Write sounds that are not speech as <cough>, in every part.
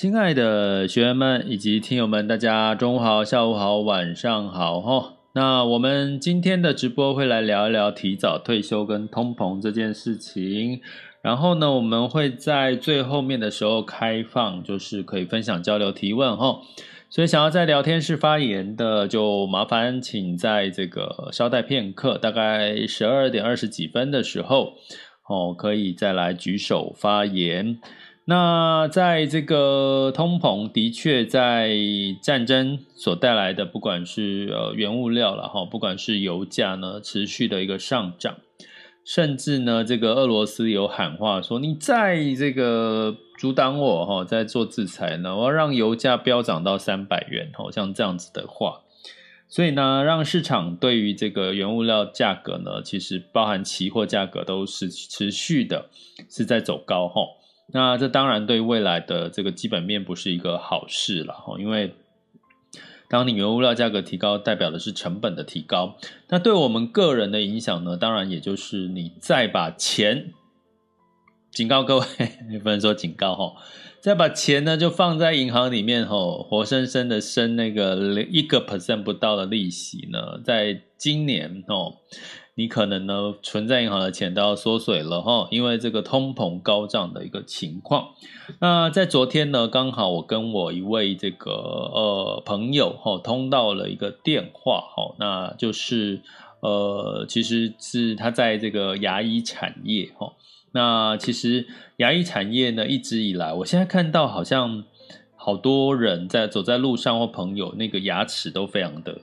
亲爱的学员们以及听友们，大家中午好、下午好、晚上好哈。那我们今天的直播会来聊一聊提早退休跟通膨这件事情。然后呢，我们会在最后面的时候开放，就是可以分享、交流、提问哈。所以想要在聊天室发言的，就麻烦请在这个稍待片刻，大概十二点二十几分的时候哦，可以再来举手发言。那在这个通膨的确在战争所带来的，不管是呃原物料了哈，不管是油价呢持续的一个上涨，甚至呢这个俄罗斯有喊话说，你再这个阻挡我哈，在做制裁呢，我要让油价飙涨到三百元，好像这样子的话，所以呢，让市场对于这个原物料价格呢，其实包含期货价格都是持续的是在走高哈。那这当然对未来的这个基本面不是一个好事了哈，因为当你原物料价格提高，代表的是成本的提高。那对我们个人的影响呢，当然也就是你再把钱，警告各位，<laughs> 你不能说警告哈，再把钱呢就放在银行里面哈，活生生的生那个一个 percent 不到的利息呢，在今年哦。你可能呢，存在银行的钱都要缩水了哈，因为这个通膨高涨的一个情况。那在昨天呢，刚好我跟我一位这个呃朋友哈通到了一个电话哈，那就是呃其实是他在这个牙医产业哈。那其实牙医产业呢，一直以来，我现在看到好像好多人在走在路上或朋友那个牙齿都非常的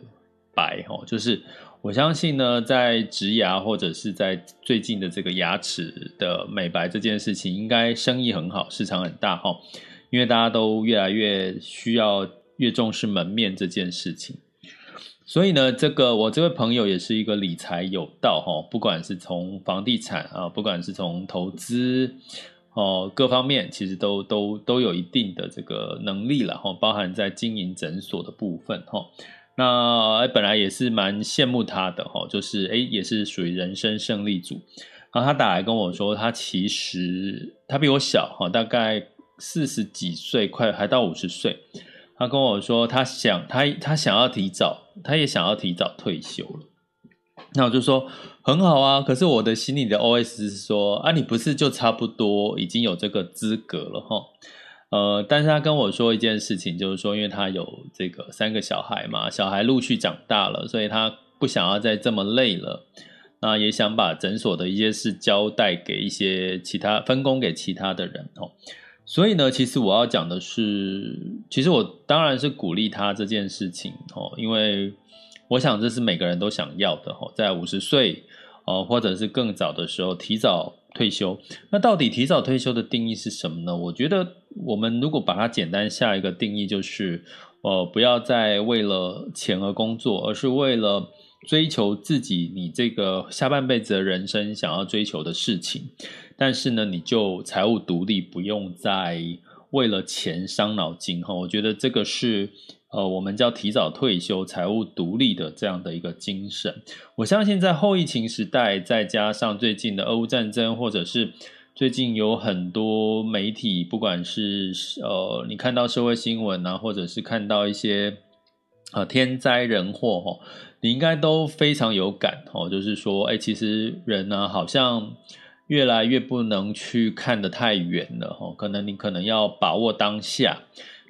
白哈，就是。我相信呢，在植牙或者是在最近的这个牙齿的美白这件事情，应该生意很好，市场很大哈。因为大家都越来越需要、越重视门面这件事情，所以呢，这个我这位朋友也是一个理财有道哈，不管是从房地产啊，不管是从投资哦，各方面其实都都都有一定的这个能力了哈，包含在经营诊所的部分哈。那本来也是蛮羡慕他的哈，就是诶也是属于人生胜利组。然后他打来跟我说，他其实他比我小哈，大概四十几岁，快还到五十岁。他跟我说，他想他他想要提早，他也想要提早退休了。那我就说很好啊，可是我的心里的 OS 是说啊，你不是就差不多已经有这个资格了哈。呃，但是他跟我说一件事情，就是说，因为他有这个三个小孩嘛，小孩陆续长大了，所以他不想要再这么累了，那也想把诊所的一些事交代给一些其他分工给其他的人哦。所以呢，其实我要讲的是，其实我当然是鼓励他这件事情哦，因为我想这是每个人都想要的哦，在五十岁哦，或者是更早的时候提早退休。那到底提早退休的定义是什么呢？我觉得。我们如果把它简单下一个定义，就是，呃，不要再为了钱而工作，而是为了追求自己你这个下半辈子的人生想要追求的事情。但是呢，你就财务独立，不用再为了钱伤脑筋哈。我觉得这个是呃，我们叫提早退休、财务独立的这样的一个精神。我相信在后疫情时代，再加上最近的俄乌战争，或者是。最近有很多媒体，不管是呃，你看到社会新闻啊，或者是看到一些呃天灾人祸哦，你应该都非常有感哦。就是说，哎，其实人呢，好像越来越不能去看得太远了哈。可能你可能要把握当下。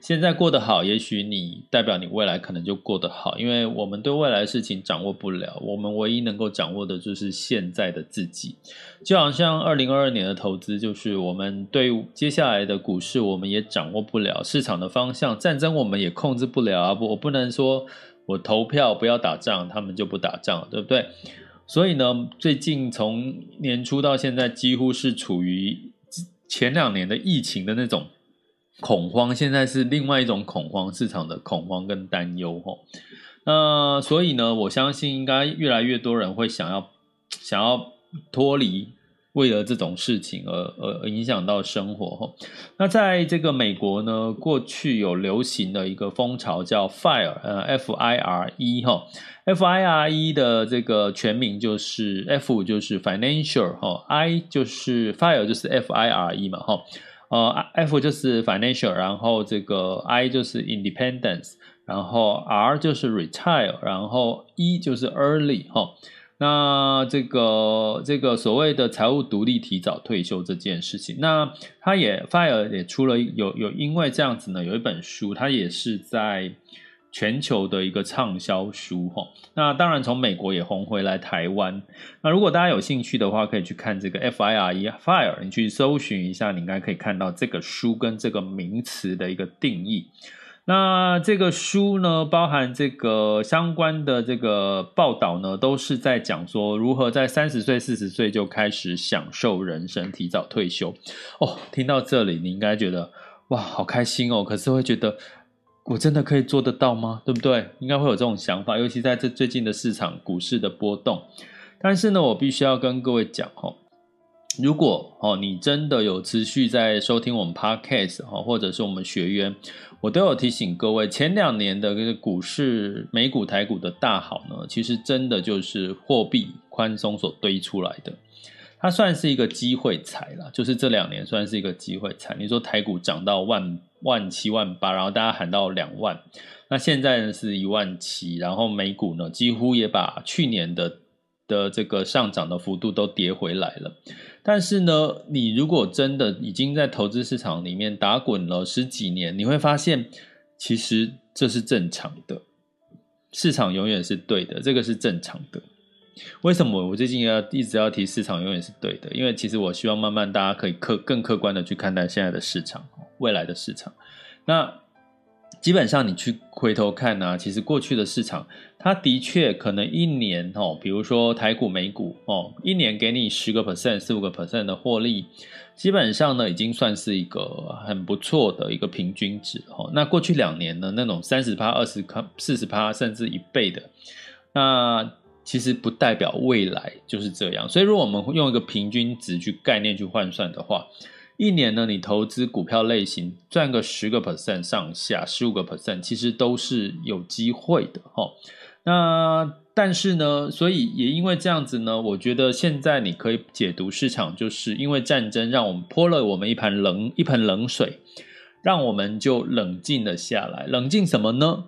现在过得好，也许你代表你未来可能就过得好，因为我们对未来的事情掌握不了，我们唯一能够掌握的就是现在的自己。就好像二零二二年的投资，就是我们对接下来的股市，我们也掌握不了市场的方向，战争我们也控制不了啊！不，我不能说我投票不要打仗，他们就不打仗，对不对？所以呢，最近从年初到现在，几乎是处于前两年的疫情的那种。恐慌现在是另外一种恐慌，市场的恐慌跟担忧吼。那所以呢，我相信应该越来越多人会想要 <tsk> 想要脱离，为了这种事情而而影响到生活吼。那在这个美国呢，过去有流行的一个风潮叫 FIRE，呃，F I R E 哈，F I R E 的这个全名就是 F 就是 Financial 哈，I 就是 FIRE 就是 F I R E 嘛哈。呃，F 就是 financial，然后这个 I 就是 independence，然后 R 就是 retire，然后 E 就是 early 哈。那这个这个所谓的财务独立、提早退休这件事情，那他也 FIRE 也出了有有因为这样子呢，有一本书，它也是在。全球的一个畅销书哈，那当然从美国也红回来台湾。那如果大家有兴趣的话，可以去看这个 FIRE FIRE，你去搜寻一下，你应该可以看到这个书跟这个名词的一个定义。那这个书呢，包含这个相关的这个报道呢，都是在讲说如何在三十岁、四十岁就开始享受人生，提早退休。哦，听到这里，你应该觉得哇，好开心哦，可是会觉得。我真的可以做得到吗？对不对？应该会有这种想法，尤其在这最近的市场股市的波动。但是呢，我必须要跟各位讲哦，如果哦你真的有持续在收听我们 Podcast 哦，或者是我们学员，我都有提醒各位，前两年的这个股市美股台股的大好呢，其实真的就是货币宽松所堆出来的。它算是一个机会财了，就是这两年算是一个机会财。你说台股涨到万万七万八，然后大家喊到两万，那现在呢是一万七，然后美股呢几乎也把去年的的这个上涨的幅度都跌回来了。但是呢，你如果真的已经在投资市场里面打滚了十几年，你会发现其实这是正常的，市场永远是对的，这个是正常的。为什么我最近要一直要提市场永远是对的？因为其实我希望慢慢大家可以客更客观的去看待现在的市场，未来的市场。那基本上你去回头看呢、啊，其实过去的市场，它的确可能一年哦，比如说台股、美股哦，一年给你十个 percent、四五个 percent 的获利，基本上呢已经算是一个很不错的一个平均值哦。那过去两年呢，那种三十趴、二十趴、四十趴，甚至一倍的，那。其实不代表未来就是这样，所以如果我们用一个平均值去概念去换算的话，一年呢，你投资股票类型赚个十个 percent 上下，十五个 percent，其实都是有机会的哈。那但是呢，所以也因为这样子呢，我觉得现在你可以解读市场，就是因为战争让我们泼了我们一盆冷一盆冷水，让我们就冷静了下来。冷静什么呢？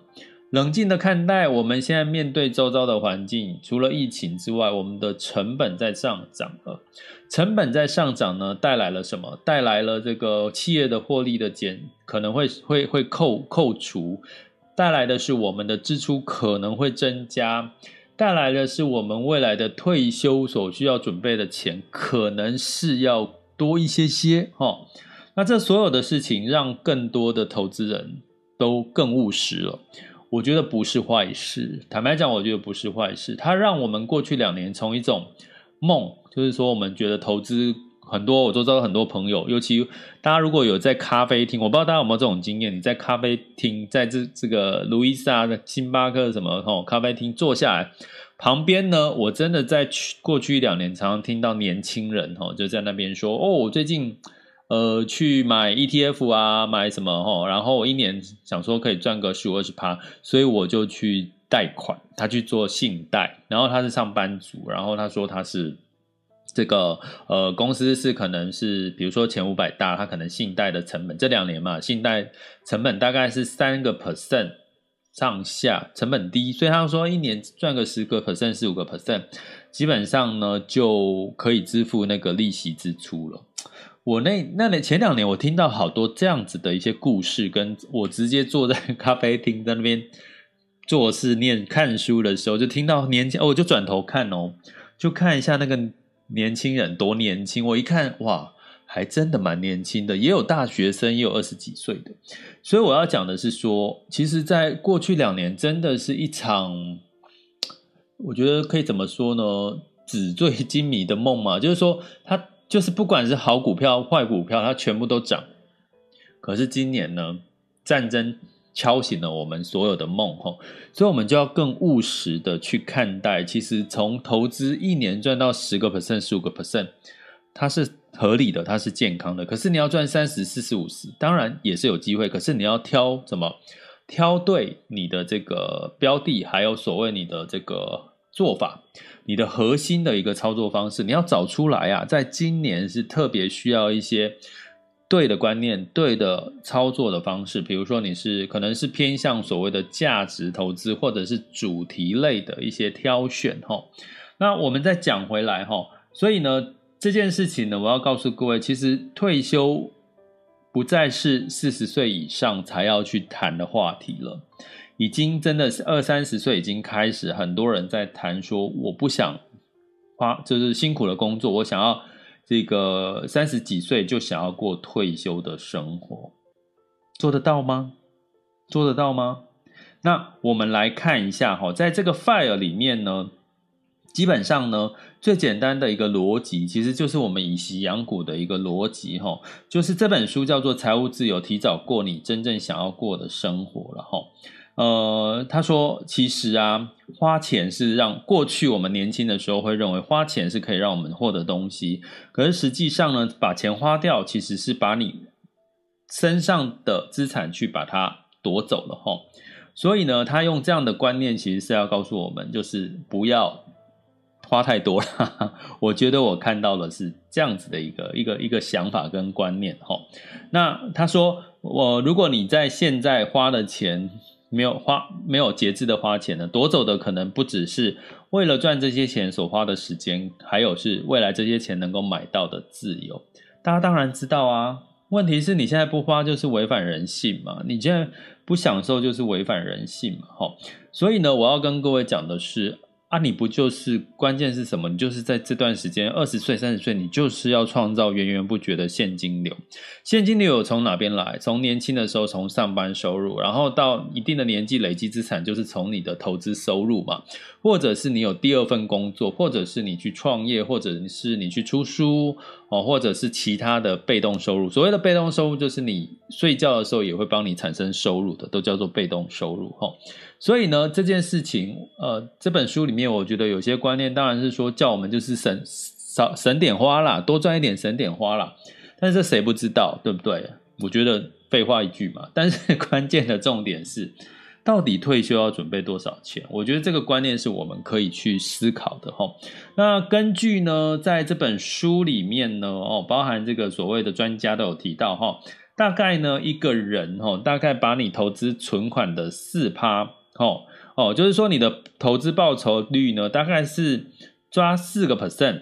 冷静的看待我们现在面对周遭的环境，除了疫情之外，我们的成本在上涨了。成本在上涨呢，带来了什么？带来了这个企业的获利的减，可能会会会扣扣除，带来的是我们的支出可能会增加，带来的是我们未来的退休所需要准备的钱，可能是要多一些些。哈，那这所有的事情，让更多的投资人都更务实了。我觉得不是坏事，坦白讲，我觉得不是坏事。它让我们过去两年从一种梦，就是说我们觉得投资很多，我都知道很多朋友，尤其大家如果有在咖啡厅，我不知道大家有没有这种经验，你在咖啡厅，在这这个路易莎的星巴克什么哦咖啡厅坐下来，旁边呢，我真的在去过去一两年常常听到年轻人哦就在那边说哦，我最近。呃，去买 ETF 啊，买什么齁？然后我一年想说可以赚个十五二十趴，所以我就去贷款，他去做信贷。然后他是上班族，然后他说他是这个呃公司是可能是比如说前五百大，他可能信贷的成本这两年嘛，信贷成本大概是三个 percent 上下，成本低，所以他说一年赚个十个 percent、十五个 percent，基本上呢就可以支付那个利息支出了。我那那年前两年，我听到好多这样子的一些故事，跟我直接坐在咖啡厅在那边做事、念看书的时候，就听到年轻，哦，我就转头看哦，就看一下那个年轻人多年轻。我一看，哇，还真的蛮年轻的，也有大学生，也有二十几岁的。所以我要讲的是说，其实，在过去两年，真的是一场，我觉得可以怎么说呢？纸醉金迷的梦嘛，就是说他。就是不管是好股票、坏股票，它全部都涨。可是今年呢，战争敲醒了我们所有的梦吼，所以我们就要更务实的去看待。其实从投资一年赚到十个 percent、十五个 percent，它是合理的，它是健康的。可是你要赚三十、四十、五十，当然也是有机会。可是你要挑什么？挑对你的这个标的，还有所谓你的这个。做法，你的核心的一个操作方式，你要找出来啊！在今年是特别需要一些对的观念、对的操作的方式。比如说，你是可能是偏向所谓的价值投资，或者是主题类的一些挑选哈。那我们再讲回来哈，所以呢，这件事情呢，我要告诉各位，其实退休不再是四十岁以上才要去谈的话题了。已经真的是二三十岁，已经开始很多人在谈说，我不想花，就是辛苦的工作，我想要这个三十几岁就想要过退休的生活，做得到吗？做得到吗？那我们来看一下哈，在这个 FIRE 里面呢，基本上呢，最简单的一个逻辑，其实就是我们以息养股的一个逻辑哈，就是这本书叫做《财务自由：提早过你真正想要过的生活》了哈。呃，他说，其实啊，花钱是让过去我们年轻的时候会认为花钱是可以让我们获得东西，可是实际上呢，把钱花掉其实是把你身上的资产去把它夺走了齁。所以呢，他用这样的观念，其实是要告诉我们，就是不要花太多了。<laughs> 我觉得我看到的是这样子的一个一个一个想法跟观念齁。那他说，我如果你在现在花的钱，没有花，没有节制的花钱呢，夺走的可能不只是为了赚这些钱所花的时间，还有是未来这些钱能够买到的自由。大家当然知道啊，问题是你现在不花就是违反人性嘛，你现在不享受就是违反人性嘛，吼。所以呢，我要跟各位讲的是。啊，你不就是关键是什么？你就是在这段时间，二十岁、三十岁，你就是要创造源源不绝的现金流。现金流有从哪边来？从年轻的时候从上班收入，然后到一定的年纪累积资产，就是从你的投资收入嘛。或者是你有第二份工作，或者是你去创业，或者是你去出书哦，或者是其他的被动收入。所谓的被动收入，就是你睡觉的时候也会帮你产生收入的，都叫做被动收入哈。所以呢，这件事情，呃，这本书里面，我觉得有些观念，当然是说叫我们就是省少省点花啦，多赚一点省点花啦。但是谁不知道，对不对？我觉得废话一句嘛。但是关键的重点是，到底退休要准备多少钱？我觉得这个观念是我们可以去思考的哈。那根据呢，在这本书里面呢，哦，包含这个所谓的专家都有提到哈，大概呢一个人哈，大概把你投资存款的四趴。哦哦，就是说你的投资报酬率呢，大概是抓四个 percent，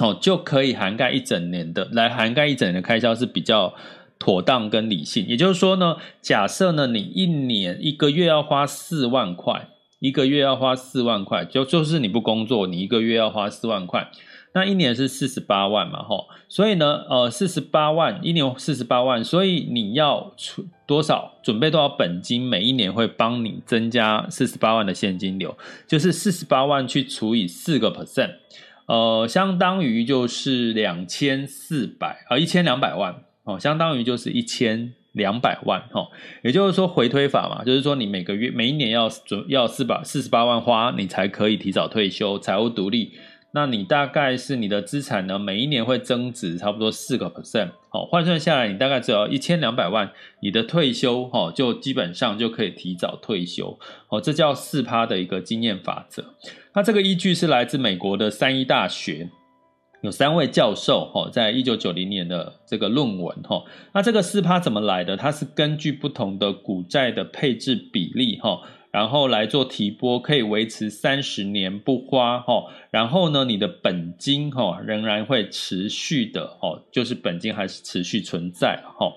哦，就可以涵盖一整年的，来涵盖一整年的开销是比较妥当跟理性。也就是说呢，假设呢，你一年一个月要花四万块，一个月要花四万块，就就是你不工作，你一个月要花四万块。那一年是四十八万嘛，吼，所以呢，呃，四十八万一年四十八万，所以你要出多少，准备多少本金，每一年会帮你增加四十八万的现金流，就是四十八万去除以四个 percent，呃，相当于就是两千四百，呃，一千两百万，哦，相当于就是一千两百万，吼，也就是说回推法嘛，就是说你每个月每一年要准要四百四十八万花，你才可以提早退休，财务独立。那你大概是你的资产呢，每一年会增值差不多四个 percent，好，换算下来你大概只要一千两百万，你的退休哈就基本上就可以提早退休，哦，这叫四趴的一个经验法则。那这个依据是来自美国的三一大学有三位教授哈，在一九九零年的这个论文哈，那这个四趴怎么来的？它是根据不同的股债的配置比例哈，然后来做提拨，可以维持三十年不花哈，然后呢，你的本金哈仍然会持续的哦，就是本金还是持续存在哈。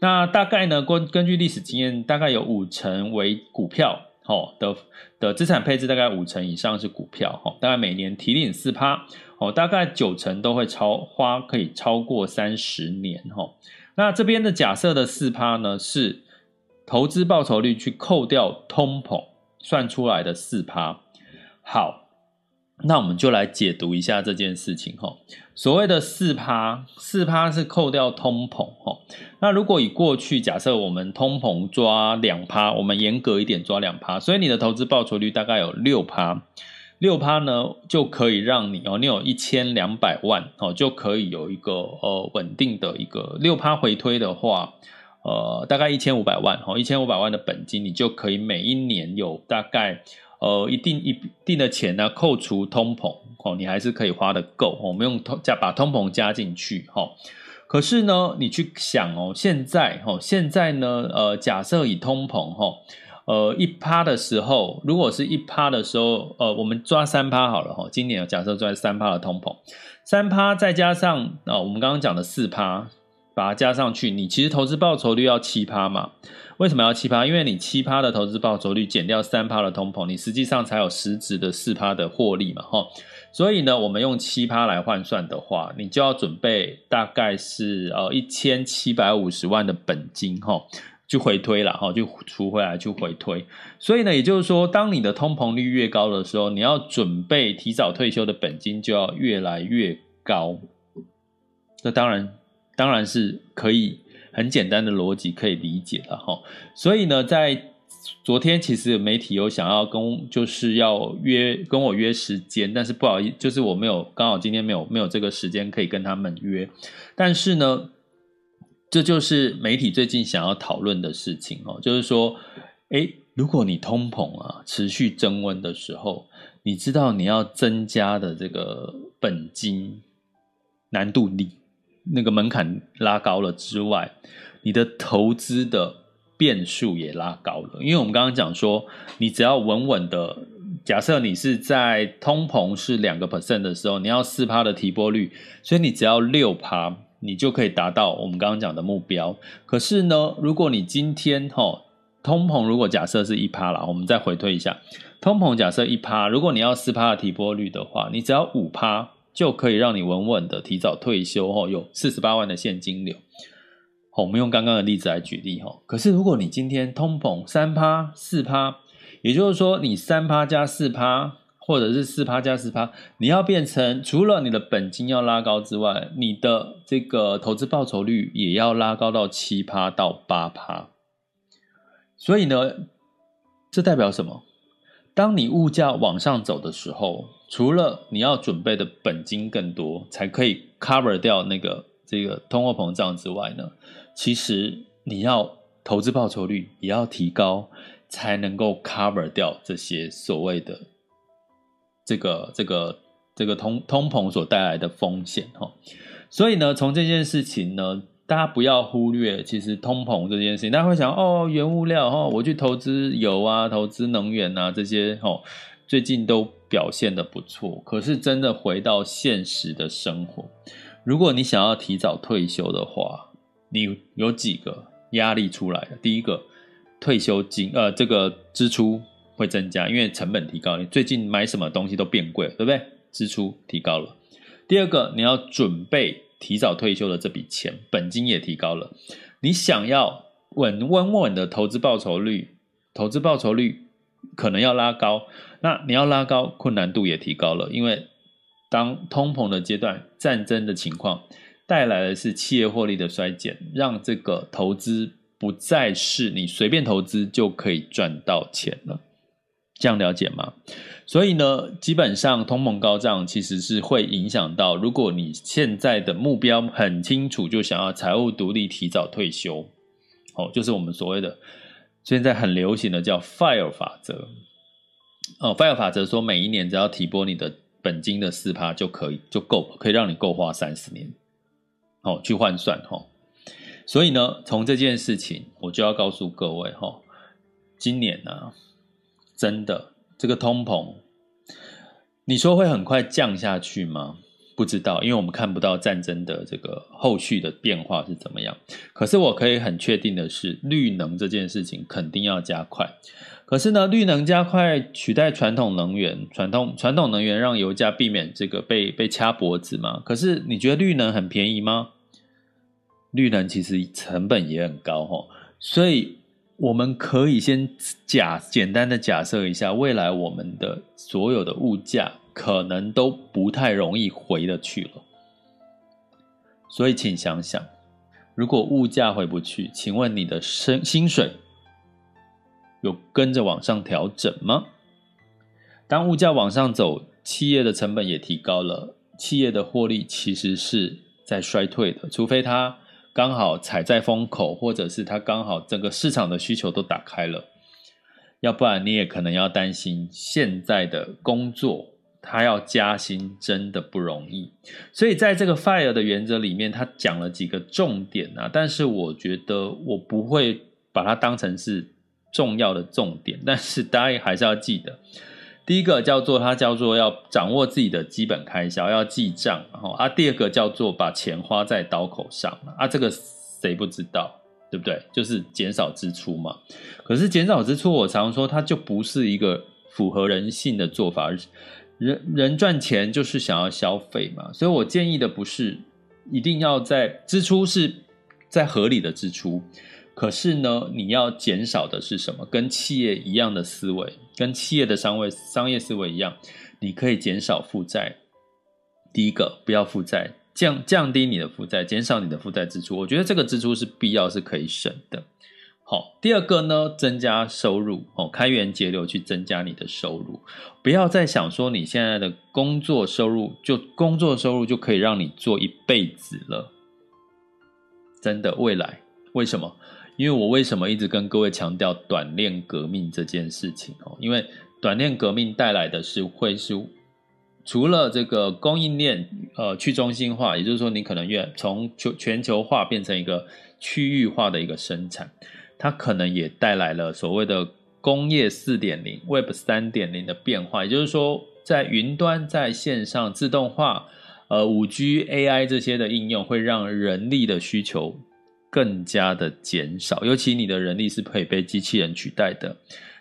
那大概呢，根根据历史经验，大概有五成为股票。哦的的资产配置大概五成以上是股票哈，大概每年提领四趴，哦，大概九成都会超花可以超过三十年哈，那这边的假设的四趴呢，是投资报酬率去扣掉通膨算出来的四趴，好。那我们就来解读一下这件事情哈。所谓的四趴，四趴是扣掉通膨哈。那如果以过去假设我们通膨抓两趴，我们严格一点抓两趴，所以你的投资报酬率大概有六趴。六趴呢就可以让你哦，你有一千两百万哦，就可以有一个呃稳定的一个六趴回推的话，呃大概一千五百万哈，一千五百万的本金，你就可以每一年有大概。呃，一定一定的钱呢，扣除通膨哦，你还是可以花得够。我们用通加把通膨加进去哈。可是呢，你去想哦，现在哈，现在呢，呃，假设以通膨哈，呃，一趴的时候，如果是一趴的时候，呃，我们抓三趴好了哈。今年假设抓三趴的通膨，三趴再加上啊、呃，我们刚刚讲的四趴，把它加上去，你其实投资报酬率要七趴嘛。为什么要七趴？因为你七趴的投资报酬率减掉三趴的通膨，你实际上才有实质的四趴的获利嘛，哈。所以呢，我们用七趴来换算的话，你就要准备大概是呃一千七百五十万的本金，哈，就回推了，哈，就除回来就回推。所以呢，也就是说，当你的通膨率越高的时候，你要准备提早退休的本金就要越来越高。那当然，当然是可以。很简单的逻辑可以理解了哈，所以呢，在昨天其实媒体有想要跟，就是要约跟我约时间，但是不好意思，就是我没有刚好今天没有没有这个时间可以跟他们约，但是呢，这就是媒体最近想要讨论的事情哦，就是说，诶，如果你通膨啊持续增温的时候，你知道你要增加的这个本金难度力。那个门槛拉高了之外，你的投资的变数也拉高了。因为我们刚刚讲说，你只要稳稳的，假设你是在通膨是两个 percent 的时候，你要四趴的提拨率，所以你只要六趴，你就可以达到我们刚刚讲的目标。可是呢，如果你今天哈通膨如果假设是一趴了，我们再回推一下，通膨假设一趴，如果你要四趴的提拨率的话，你只要五趴。就可以让你稳稳的提早退休哦，有四十八万的现金流。我们用刚刚的例子来举例哈。可是如果你今天通膨三趴四趴，也就是说你三趴加四趴，或者是四趴加四趴，你要变成除了你的本金要拉高之外，你的这个投资报酬率也要拉高到七趴到八趴。所以呢，这代表什么？当你物价往上走的时候，除了你要准备的本金更多，才可以 cover 掉那个这个通货膨胀之外呢，其实你要投资报酬率也要提高，才能够 cover 掉这些所谓的这个这个这个通通膨所带来的风险哈。所以呢，从这件事情呢，大家不要忽略，其实通膨这件事情，大家会想哦，原物料哦，我去投资油啊，投资能源啊这些哦，最近都表现得不错。可是真的回到现实的生活，如果你想要提早退休的话，你有几个压力出来了？第一个，退休金呃，这个支出会增加，因为成本提高，你最近买什么东西都变贵了，对不对？支出提高了。第二个，你要准备。提早退休的这笔钱，本金也提高了。你想要稳稳稳的投资报酬率，投资报酬率可能要拉高。那你要拉高，困难度也提高了。因为当通膨的阶段，战争的情况带来的是企业获利的衰减，让这个投资不再是你随便投资就可以赚到钱了。这样了解吗？所以呢，基本上通膨高涨其实是会影响到，如果你现在的目标很清楚，就想要财务独立、提早退休，哦，就是我们所谓的现在很流行的叫 FIRE 法则。哦，FIRE 法则说，每一年只要提拨你的本金的四趴就可以就够，可以让你够花三十年，哦，去换算哈。所以呢，从这件事情，我就要告诉各位哈，今年呢、真的这个通膨，你说会很快降下去吗？不知道，因为我们看不到战争的这个后续的变化是怎么样。可是我可以很确定的是，绿能这件事情肯定要加快。可是呢，绿能加快取代传统能源，传统传统能源让油价避免这个被被掐脖子嘛。可是你觉得绿能很便宜吗？绿能其实成本也很高哦，所以我们可以先假简单的假设一下，未来我们的所有的物价。可能都不太容易回得去了，所以请想想，如果物价回不去，请问你的薪薪水有跟着往上调整吗？当物价往上走，企业的成本也提高了，企业的获利其实是在衰退的，除非它刚好踩在风口，或者是它刚好整个市场的需求都打开了，要不然你也可能要担心现在的工作。他要加薪真的不容易，所以在这个 FIRE 的原则里面，他讲了几个重点啊，但是我觉得我不会把它当成是重要的重点，但是大家还是要记得，第一个叫做他叫做要掌握自己的基本开销，要记账，然后啊，第二个叫做把钱花在刀口上啊，这个谁不知道，对不对？就是减少支出嘛。可是减少支出，我常说它就不是一个符合人性的做法。人人赚钱就是想要消费嘛，所以我建议的不是一定要在支出是在合理的支出，可是呢，你要减少的是什么？跟企业一样的思维，跟企业的商位商业思维一样，你可以减少负债。第一个，不要负债，降降低你的负债，减少你的负债支出。我觉得这个支出是必要，是可以省的。好，第二个呢，增加收入哦，开源节流去增加你的收入，不要再想说你现在的工作收入就工作收入就可以让你做一辈子了。真的，未来为什么？因为我为什么一直跟各位强调短链革命这件事情哦？因为短链革命带来的是会是除了这个供应链呃去中心化，也就是说你可能越从全全球化变成一个区域化的一个生产。它可能也带来了所谓的工业四点零、Web 三点零的变化，也就是说，在云端、在线上自动化、呃五 G、AI 这些的应用，会让人力的需求更加的减少。尤其你的人力是可以被机器人取代的，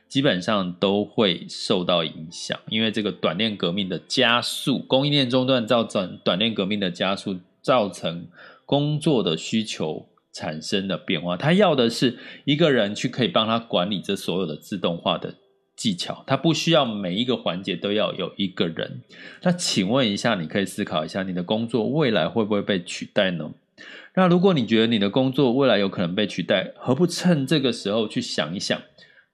基本上都会受到影响。因为这个短链革命的加速，供应链中断造成短链革命的加速，造成工作的需求。产生的变化，他要的是一个人去可以帮他管理这所有的自动化的技巧，他不需要每一个环节都要有一个人。那请问一下，你可以思考一下，你的工作未来会不会被取代呢？那如果你觉得你的工作未来有可能被取代，何不趁这个时候去想一想？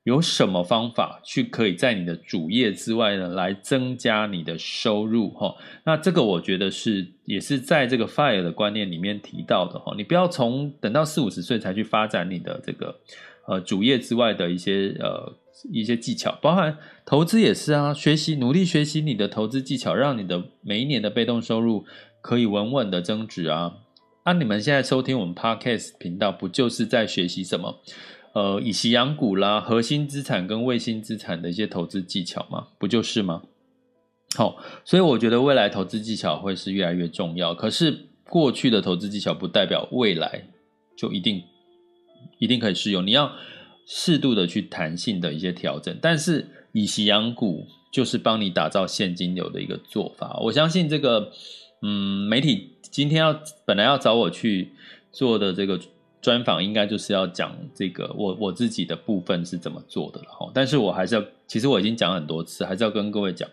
有什么方法去可以在你的主业之外呢，来增加你的收入哈？那这个我觉得是也是在这个 FIRE 的观念里面提到的哈。你不要从等到四五十岁才去发展你的这个呃主业之外的一些呃一些技巧，包含投资也是啊，学习努力学习你的投资技巧，让你的每一年的被动收入可以稳稳的增值啊。那你们现在收听我们 Podcast 频道，不就是在学习什么？呃，以息养股啦，核心资产跟卫星资产的一些投资技巧吗，不就是吗？好，所以我觉得未来投资技巧会是越来越重要。可是过去的投资技巧不代表未来就一定一定可以适用，你要适度的去弹性的一些调整。但是以息养股就是帮你打造现金流的一个做法。我相信这个，嗯，媒体今天要本来要找我去做的这个。专访应该就是要讲这个我我自己的部分是怎么做的了哈，但是我还是要，其实我已经讲很多次，还是要跟各位讲，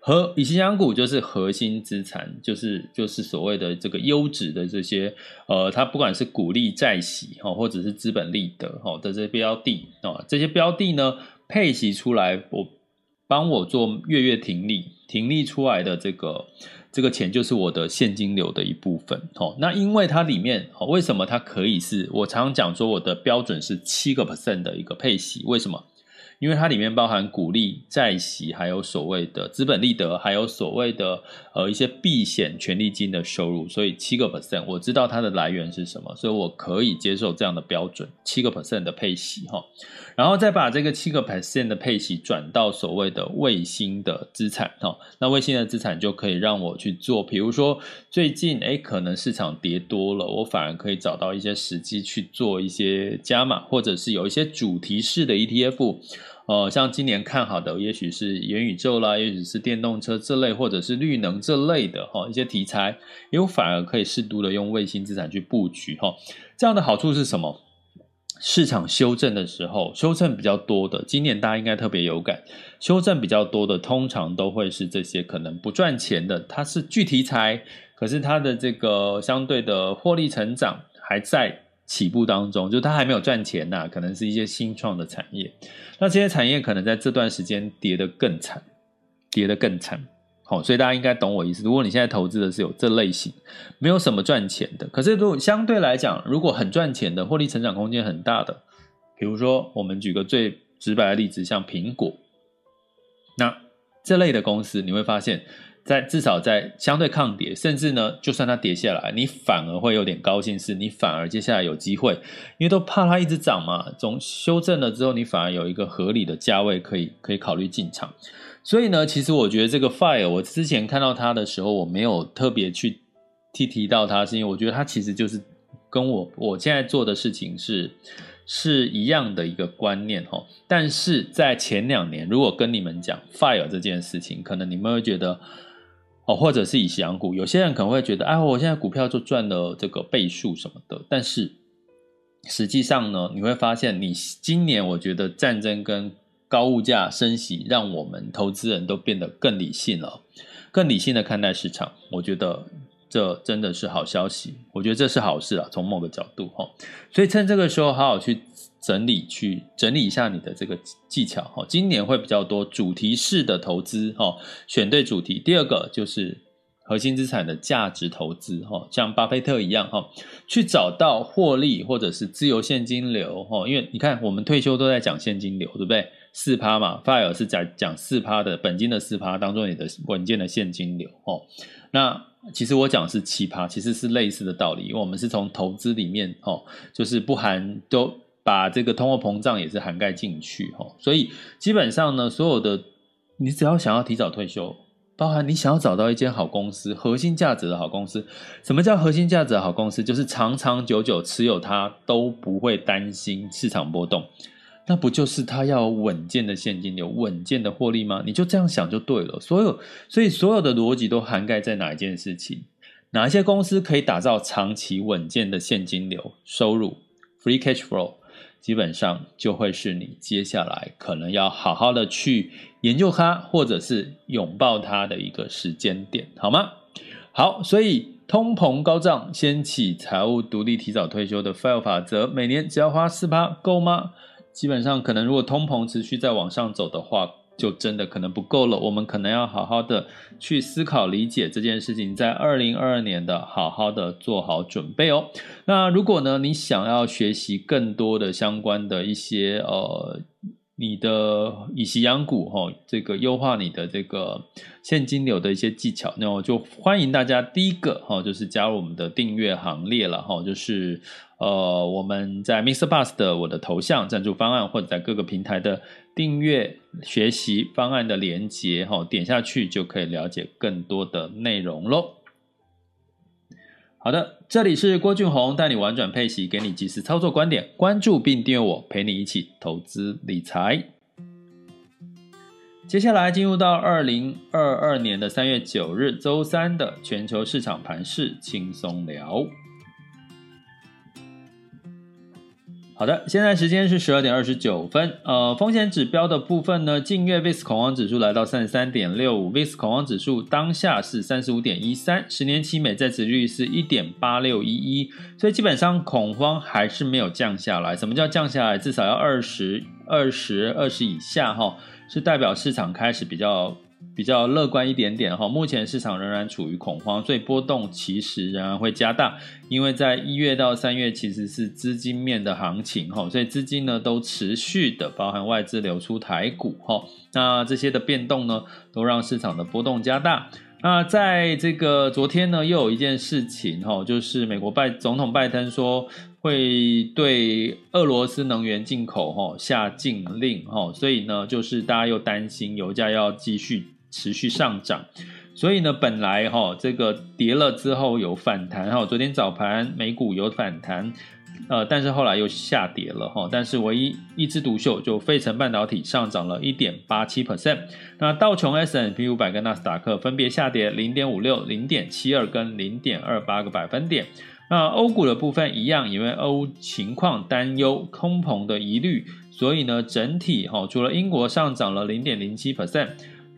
和以新养股就是核心资产，就是就是所谓的这个优质的这些呃，它不管是股利债息哈，或者是资本利得哈的这些标的啊，这些标的呢配息出来，我帮我做月月停利，停利出来的这个。这个钱就是我的现金流的一部分，哦，那因为它里面，哦，为什么它可以是？我常常讲说我的标准是七个 percent 的一个配息，为什么？因为它里面包含股利、债息，还有所谓的资本利得，还有所谓的呃一些避险权利金的收入，所以七个 percent，我知道它的来源是什么，所以我可以接受这样的标准，七个 percent 的配息哈，然后再把这个七个 percent 的配息转到所谓的卫星的资产哈，那卫星的资产就可以让我去做，比如说最近诶可能市场跌多了，我反而可以找到一些时机去做一些加码，或者是有一些主题式的 ETF。呃，像今年看好的，也许是元宇宙啦，也许是电动车这类，或者是绿能这类的哈、哦、一些题材，因为反而可以适度的用卫星资产去布局哈、哦。这样的好处是什么？市场修正的时候，修正比较多的，今年大家应该特别有感，修正比较多的，通常都会是这些可能不赚钱的，它是具题材，可是它的这个相对的获利成长还在。起步当中，就它还没有赚钱呐、可能是一些新创的产业。那这些产业可能在这段时间跌得更惨，跌得更惨。好、所以大家应该懂我意思。如果你现在投资的是有这类型，没有什么赚钱的，可是如果相对来讲，如果很赚钱的，获利成长空间很大的，比如说我们举个最直白的例子，像苹果，那这类的公司，你会发现。在至少在相对抗跌，甚至呢，就算它跌下来，你反而会有点高兴，是你反而接下来有机会，因为都怕它一直涨嘛。总修正了之后，你反而有一个合理的价位可以可以考虑进场。所以呢，其实我觉得这个 Fire，我之前看到它的时候，我没有特别去提提到它，是因为我觉得它其实就是跟我我现在做的事情是。是一样的一个观念哈，但是在前两年，如果跟你们讲 fire 这件事情，可能你们会觉得哦，或者是以翔股，有些人可能会觉得，哎，我现在股票就赚了这个倍数什么的。但是实际上呢，你会发现，你今年我觉得战争跟高物价升息，让我们投资人都变得更理性了，更理性的看待市场。我觉得。这真的是好消息，我觉得这是好事啊，从某个角度哈，所以趁这个时候好好去整理，去整理一下你的这个技巧哈。今年会比较多主题式的投资哈，选对主题。第二个就是核心资产的价值投资哈，像巴菲特一样哈，去找到获利或者是自由现金流哈。因为你看，我们退休都在讲现金流，对不对？四趴嘛，Fire 是讲讲四趴的本金的四趴，当做你的稳健的现金流哦。那其实我讲的是七趴，其实是类似的道理，因为我们是从投资里面哦，就是不含都把这个通货膨胀也是涵盖进去哦。所以基本上呢，所有的你只要想要提早退休，包含你想要找到一间好公司，核心价值的好公司。什么叫核心价值的好公司？就是长长久久持有它都不会担心市场波动。那不就是它要稳健的现金流、稳健的获利吗？你就这样想就对了。所有，所以所有的逻辑都涵盖在哪一件事情？哪一些公司可以打造长期稳健的现金流收入 （free cash flow）？基本上就会是你接下来可能要好好的去研究它，或者是拥抱它的一个时间点，好吗？好，所以通膨高涨，掀起财务独立、提早退休的 FIRE 法则，每年只要花四趴，够吗？基本上，可能如果通膨持续在往上走的话，就真的可能不够了。我们可能要好好的去思考、理解这件事情，在二零二二年的好好的做好准备哦。那如果呢，你想要学习更多的相关的一些呃。你的以息养股哈，这个优化你的这个现金流的一些技巧，那我就欢迎大家第一个哈，就是加入我们的订阅行列了哈，就是呃我们在 Mr. Bus 的我的头像赞助方案，或者在各个平台的订阅学习方案的连接哈，点下去就可以了解更多的内容喽。好的，这里是郭俊宏，带你玩转配息，给你及时操作观点，关注并订阅我，陪你一起投资理财。接下来进入到二零二二年的三月九日周三的全球市场盘势轻松聊。好的，现在时间是十二点二十九分。呃，风险指标的部分呢，近月 VIX 恐慌指数来到三十三点六五，VIX 恐慌指数当下是三十五点一三，十年期美债殖率是一点八六一一，所以基本上恐慌还是没有降下来。什么叫降下来？至少要二十二十二十以下哈，是代表市场开始比较比较乐观一点点哈，目前市场仍然处于恐慌，所以波动其实仍然会加大。因为在一月到三月其实是资金面的行情哈，所以资金呢都持续的包含外资流出台股哈，那这些的变动呢都让市场的波动加大。那在这个昨天呢又有一件事情哈，就是美国拜总统拜登说会对俄罗斯能源进口哈下禁令哈，所以呢就是大家又担心油价要继续。持续上涨，所以呢，本来哈这个跌了之后有反弹哈，昨天早盘美股有反弹，呃，但是后来又下跌了哈，但是唯一一枝独秀就费城半导体上涨了一点八七 percent，那道琼 s n p 五百跟纳斯达克分别下跌零点五六、零点七二跟零点二八个百分点，那欧股的部分一样，因为欧情况担忧空膨的疑虑，所以呢，整体哈除了英国上涨了零点零七 percent。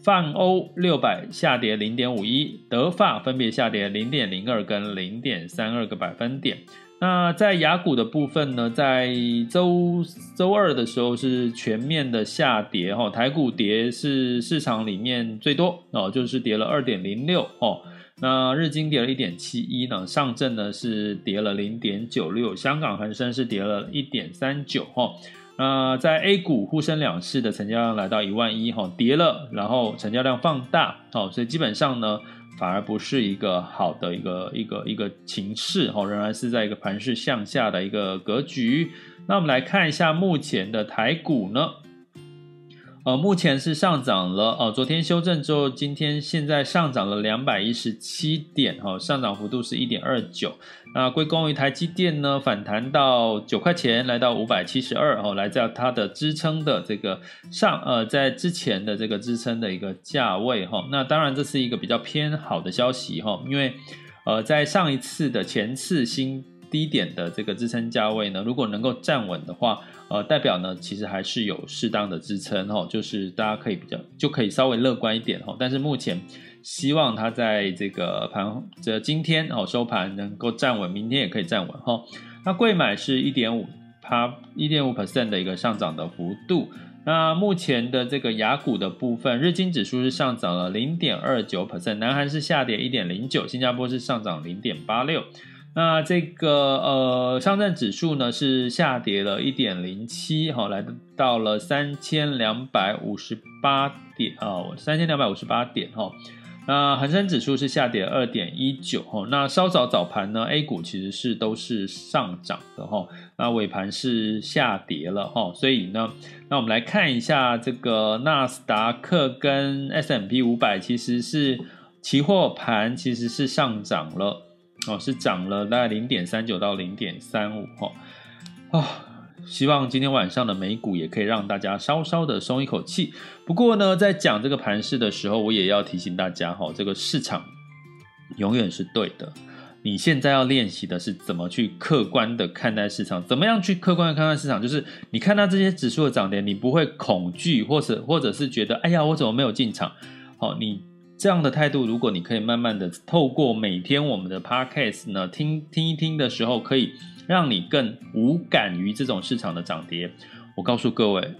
泛欧六百下跌零点五一，德法分别下跌零点零二跟零点三二个百分点。那在雅股的部分呢，在周周二的时候是全面的下跌哈，台股跌是市场里面最多哦，就是跌了二点零六哦。那日经跌了一点七一呢，上证呢是跌了零点九六，香港恒生是跌了一点三九哈。那在 A 股沪深两市的成交量来到一万一哈，跌了，然后成交量放大，哦，所以基本上呢，反而不是一个好的一个一个一个情势哦，仍然是在一个盘势向下的一个格局。那我们来看一下目前的台股呢。呃，目前是上涨了哦，昨天修正之后，今天现在上涨了两百一十七点，哈，上涨幅度是一点二九。那归功于台积电呢，反弹到九块钱，来到五百七十二，哦，来在它的支撑的这个上，呃，在之前的这个支撑的一个价位，哈。那当然这是一个比较偏好的消息，哈，因为呃，在上一次的前次新低点的这个支撑价位呢，如果能够站稳的话。呃，代表呢，其实还是有适当的支撑哈，就是大家可以比较就可以稍微乐观一点哈。但是目前希望它在这个盘这今天哦收盘能够站稳，明天也可以站稳哈。那贵买是一点五趴一点五 percent 的一个上涨的幅度。那目前的这个雅股的部分，日经指数是上涨了零点二九 percent，南韩是下跌一点零九，新加坡是上涨零点八六。那这个呃，上证指数呢是下跌了一点零七，哈，来到了三千两百五十八点啊，三千两百五十八点，哈。那恒生指数是下跌二点一九，哈。那稍早早盘呢，A 股其实是都是上涨的，哈。那尾盘是下跌了，哈。所以呢，那我们来看一下这个纳斯达克跟 S M P 五百，其实是期货盘其实是上涨了。哦，是涨了大概零点三九到零点三五哦，啊，希望今天晚上的美股也可以让大家稍稍的松一口气。不过呢，在讲这个盘势的时候，我也要提醒大家哈，这个市场永远是对的。你现在要练习的是怎么去客观的看待市场，怎么样去客观的看待市场，就是你看到这些指数的涨跌，你不会恐惧，或者或者是觉得，哎呀，我怎么没有进场？好，你。这样的态度，如果你可以慢慢的透过每天我们的 podcast 呢，听听一听的时候，可以让你更无感于这种市场的涨跌。我告诉各位，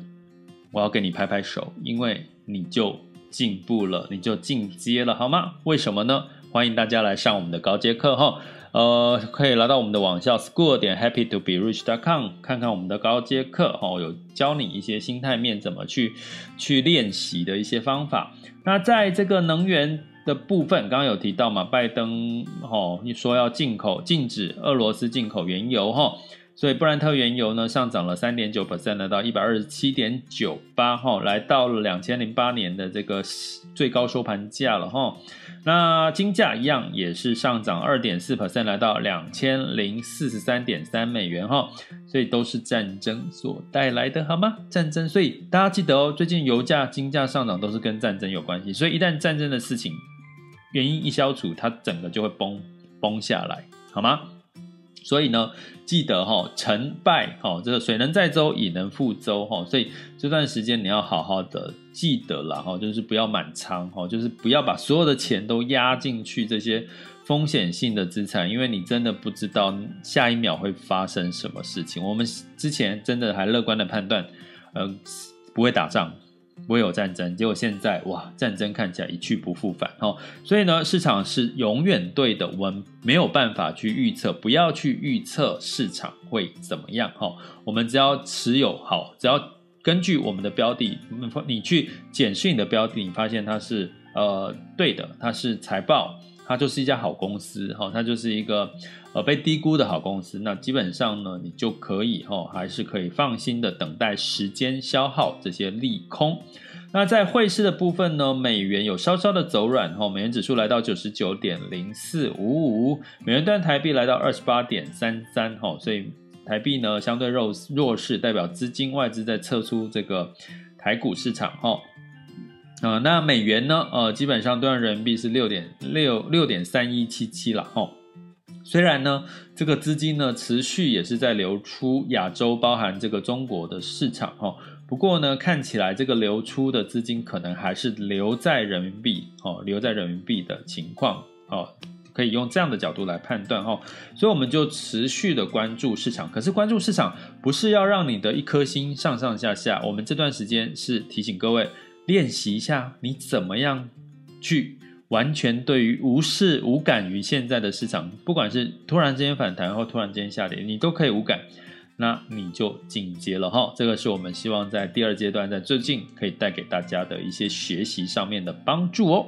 我要给你拍拍手，因为你就进步了，你就进阶了，好吗？为什么呢？欢迎大家来上我们的高阶课哈。呃，可以来到我们的网校 school 点 happy to be rich dot com 看看我们的高阶课哦，有教你一些心态面怎么去去练习的一些方法。那在这个能源的部分，刚刚有提到嘛，拜登哦你说要进口禁止俄罗斯进口原油哈，所以布兰特原油呢上涨了三点九 percent，来到一百二十七点九八哈，来到了两千零八年的这个最高收盘价了哈。那金价一样也是上涨二点四 percent，来到两千零四十三点三美元哈，所以都是战争所带来的，好吗？战争，所以大家记得哦，最近油价、金价上涨都是跟战争有关系，所以一旦战争的事情原因一消除，它整个就会崩崩下来，好吗？所以呢，记得哈，成败哈，这个水能载舟，亦能覆舟哈。所以这段时间你要好好的记得了哈，就是不要满仓哈，就是不要把所有的钱都压进去这些风险性的资产，因为你真的不知道下一秒会发生什么事情。我们之前真的还乐观的判断，呃，不会打仗，不会有战争。结果现在哇，战争看起来一去不复返哦。所以呢，市场是永远对的，我们没有办法去预测，不要去预测市场会怎么样哈。我们只要持有好，只要根据我们的标的，你去检视你的标的，你发现它是呃对的，它是财报。它就是一家好公司，哈，它就是一个呃被低估的好公司。那基本上呢，你就可以哈，还是可以放心的等待时间消耗这些利空。那在汇市的部分呢，美元有稍稍的走软，哈，美元指数来到九十九点零四五五，美元兑台币来到二十八点三三，哈，所以台币呢相对弱弱势，代表资金外资在撤出这个台股市场，哈。呃，那美元呢？呃，基本上兑换人民币是六点六六点三一七七了哈。虽然呢，这个资金呢持续也是在流出亚洲，包含这个中国的市场哈。不过呢，看起来这个流出的资金可能还是留在人民币哦，留在人民币的情况哦，可以用这样的角度来判断哈。所以我们就持续的关注市场，可是关注市场不是要让你的一颗心上上下下。我们这段时间是提醒各位。练习一下，你怎么样去完全对于无视无感于现在的市场，不管是突然之间反弹或突然之间下跌，你都可以无感，那你就进阶了哈。这个是我们希望在第二阶段，在最近可以带给大家的一些学习上面的帮助哦。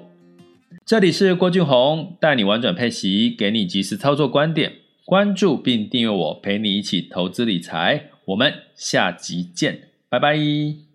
这里是郭俊宏，带你玩转配息，给你及时操作观点，关注并订阅我，陪你一起投资理财。我们下集见，拜拜。